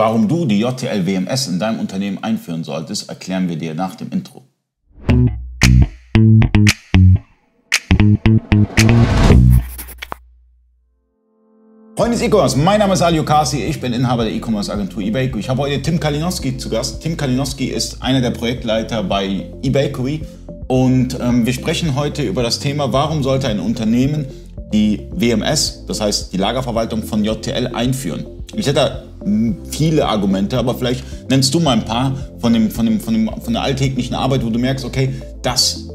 Warum du die JTL WMS in deinem Unternehmen einführen solltest, erklären wir dir nach dem Intro. Freunde des E-Commerce, mein Name ist Ali Okasi, ich bin Inhaber der E-Commerce-Agentur eBakery. Ich habe heute Tim Kalinowski zu Gast. Tim Kalinowski ist einer der Projektleiter bei eBakery und ähm, wir sprechen heute über das Thema, warum sollte ein Unternehmen die WMS, das heißt die Lagerverwaltung von JTL, einführen. Ich hätte hm, viele Argumente, aber vielleicht nennst du mal ein paar von, dem, von, dem, von, dem, von der alltäglichen Arbeit, wo du merkst, okay, das,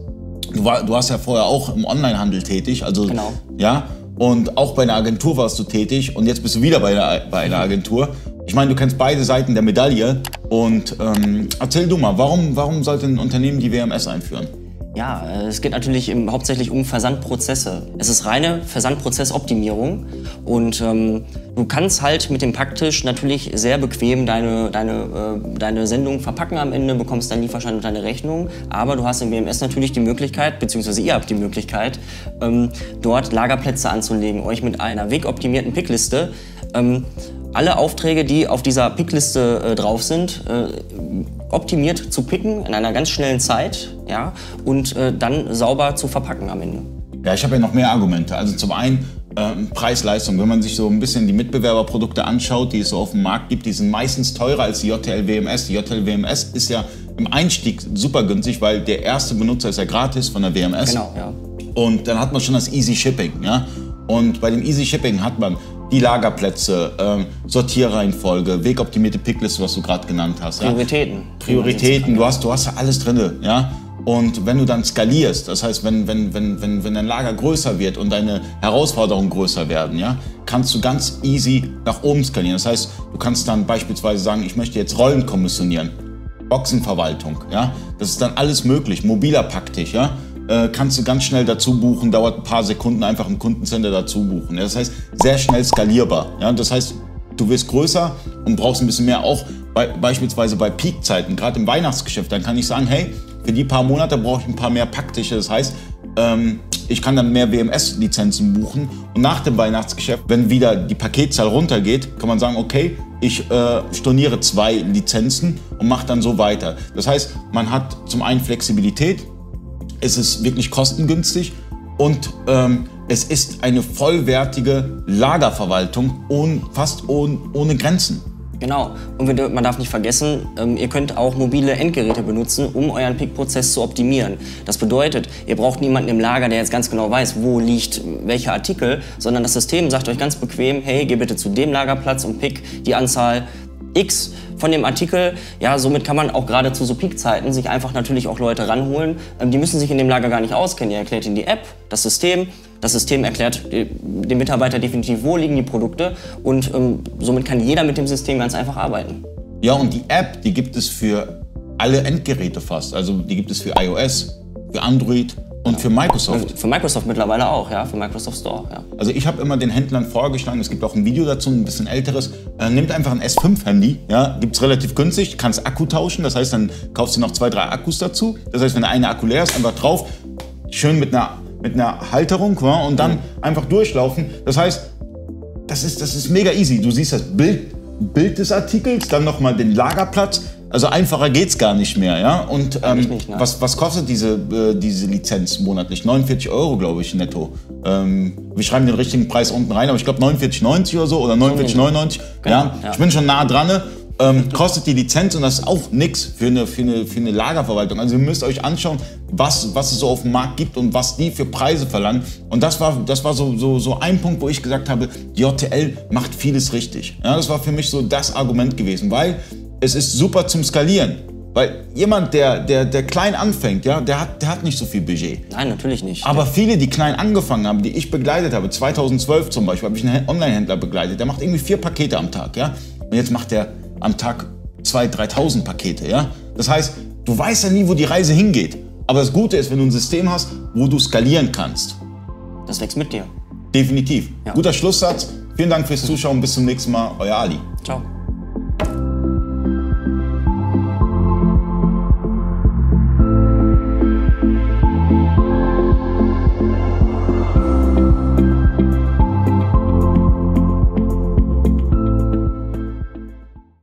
du, war, du warst ja vorher auch im Onlinehandel tätig, also Genau. ja, und auch bei einer Agentur warst du tätig und jetzt bist du wieder bei einer, bei einer Agentur. Ich meine, du kennst beide Seiten der Medaille und ähm, erzähl du mal, warum, warum sollte ein Unternehmen die WMS einführen? Ja, äh, es geht natürlich im, hauptsächlich um Versandprozesse. Es ist reine Versandprozessoptimierung und ähm, du kannst halt mit dem Packtisch natürlich sehr bequem deine, deine, äh, deine Sendung verpacken am Ende, bekommst deinen Lieferschein und deine Rechnung, aber du hast im WMS natürlich die Möglichkeit, beziehungsweise ihr habt die Möglichkeit, ähm, dort Lagerplätze anzulegen, euch mit einer wegoptimierten Pickliste ähm, alle Aufträge, die auf dieser Pickliste äh, drauf sind, äh, optimiert zu picken in einer ganz schnellen Zeit ja, und äh, dann sauber zu verpacken am Ende. Ja, ich habe ja noch mehr Argumente. Also zum einen ähm, Preis-Leistung. Wenn man sich so ein bisschen die Mitbewerberprodukte anschaut, die es so auf dem Markt gibt, die sind meistens teurer als die JTL WMS. Die JTL WMS ist ja im Einstieg super günstig, weil der erste Benutzer ist ja gratis von der WMS. Genau, ja. Und dann hat man schon das Easy Shipping. Ja? Und bei dem Easy Shipping hat man die Lagerplätze, ähm, Sortierreihenfolge, wegoptimierte Pickliste, was du gerade genannt hast. ja? Prioritäten. Prioritäten, du hast, du hast ja alles drin. Ja? Und wenn du dann skalierst, das heißt, wenn, wenn, wenn, wenn, wenn dein Lager größer wird und deine Herausforderungen größer werden, ja, kannst du ganz easy nach oben skalieren. Das heißt, du kannst dann beispielsweise sagen, ich möchte jetzt Rollen kommissionieren, Boxenverwaltung, ja, das ist dann alles möglich, mobiler Packtisch, ja, äh, kannst du ganz schnell dazu buchen, dauert ein paar Sekunden einfach im Kundencenter dazu buchen. Ja? Das heißt, sehr schnell skalierbar. Ja? Das heißt, du wirst größer und brauchst ein bisschen mehr, auch bei, beispielsweise bei Peakzeiten, gerade im Weihnachtsgeschäft, dann kann ich sagen, hey, für die paar Monate brauche ich ein paar mehr Packtische. Das heißt, ähm, ich kann dann mehr WMS-Lizenzen buchen und nach dem Weihnachtsgeschäft, wenn wieder die Paketzahl runtergeht, kann man sagen, okay, ich äh, storniere zwei Lizenzen und mache dann so weiter. Das heißt, man hat zum einen Flexibilität, es ist wirklich kostengünstig und ähm, es ist eine vollwertige Lagerverwaltung ohne, fast ohne, ohne Grenzen. Genau. Und man darf nicht vergessen, ähm, ihr könnt auch mobile Endgeräte benutzen, um euren Pick-Prozess zu optimieren. Das bedeutet, ihr braucht niemanden im Lager, der jetzt ganz genau weiß, wo liegt welcher Artikel, sondern das System sagt euch ganz bequem, hey, geh bitte zu dem Lagerplatz und pick die Anzahl X von dem Artikel. Ja, somit kann man auch gerade zu so Peakzeiten sich einfach natürlich auch Leute ranholen. Ähm, die müssen sich in dem Lager gar nicht auskennen. Ihr erklärt ihnen die App, das System. Das System erklärt äh, dem Mitarbeiter definitiv, wo liegen die Produkte. Und ähm, somit kann jeder mit dem System ganz einfach arbeiten. Ja, und die App, die gibt es für alle Endgeräte fast. Also die gibt es für iOS, für Android und für Microsoft. Für Microsoft mittlerweile auch, ja, für Microsoft Store. Ja. Also ich habe immer den Händlern vorgeschlagen, es gibt auch ein Video dazu, ein bisschen älteres. Äh, nehmt einfach ein S5-Handy, ja, gibt's relativ günstig, kannst Akku tauschen, das heißt, dann kaufst du noch zwei, drei Akkus dazu. Das heißt, wenn der eine Akku leer ist, einfach drauf, schön mit einer, mit einer Halterung und dann einfach durchlaufen. Das heißt, das ist, das ist mega easy. Du siehst das Bild, Bild des Artikels, dann nochmal den Lagerplatz. Also einfacher geht's gar nicht mehr, ja. Und ähm, nicht, ne? was, was kostet diese, äh, diese Lizenz monatlich? 49 Euro, glaube ich, netto. Ähm, wir schreiben den richtigen Preis unten rein, aber ich glaube 49,90 oder so oder 49,99. ja, ja. ich bin schon nah dran. ne? Ähm, kostet die Lizenz und das ist auch nix für eine, für, eine, für eine Lagerverwaltung. Also ihr müsst euch anschauen, was, was es so auf dem Markt gibt und was die für Preise verlangen. Und das war, das war so, so, so ein Punkt, wo ich gesagt habe, JTL macht vieles richtig. Ja, das war für mich so das Argument gewesen, weil es ist super zum Skalieren. Weil jemand, der, der, der klein anfängt, ja, der, hat, der hat nicht so viel Budget. Nein, natürlich nicht. Aber viele, die klein angefangen haben, die ich begleitet habe, 2012 zum Beispiel, habe ich einen Online-Händler begleitet, der macht irgendwie vier Pakete am Tag, ja. Und jetzt macht er am Tag 2.000, 3.000 Pakete, ja. Das heißt, du weißt ja nie, wo die Reise hingeht. Aber das Gute ist, wenn du ein System hast, wo du skalieren kannst. das wächst mit dir. Definitiv. Ja. Guter Schlusssatz. Vielen Dank fürs Zuschauen. Bis zum nächsten Mal. Euer Ali. Ciao.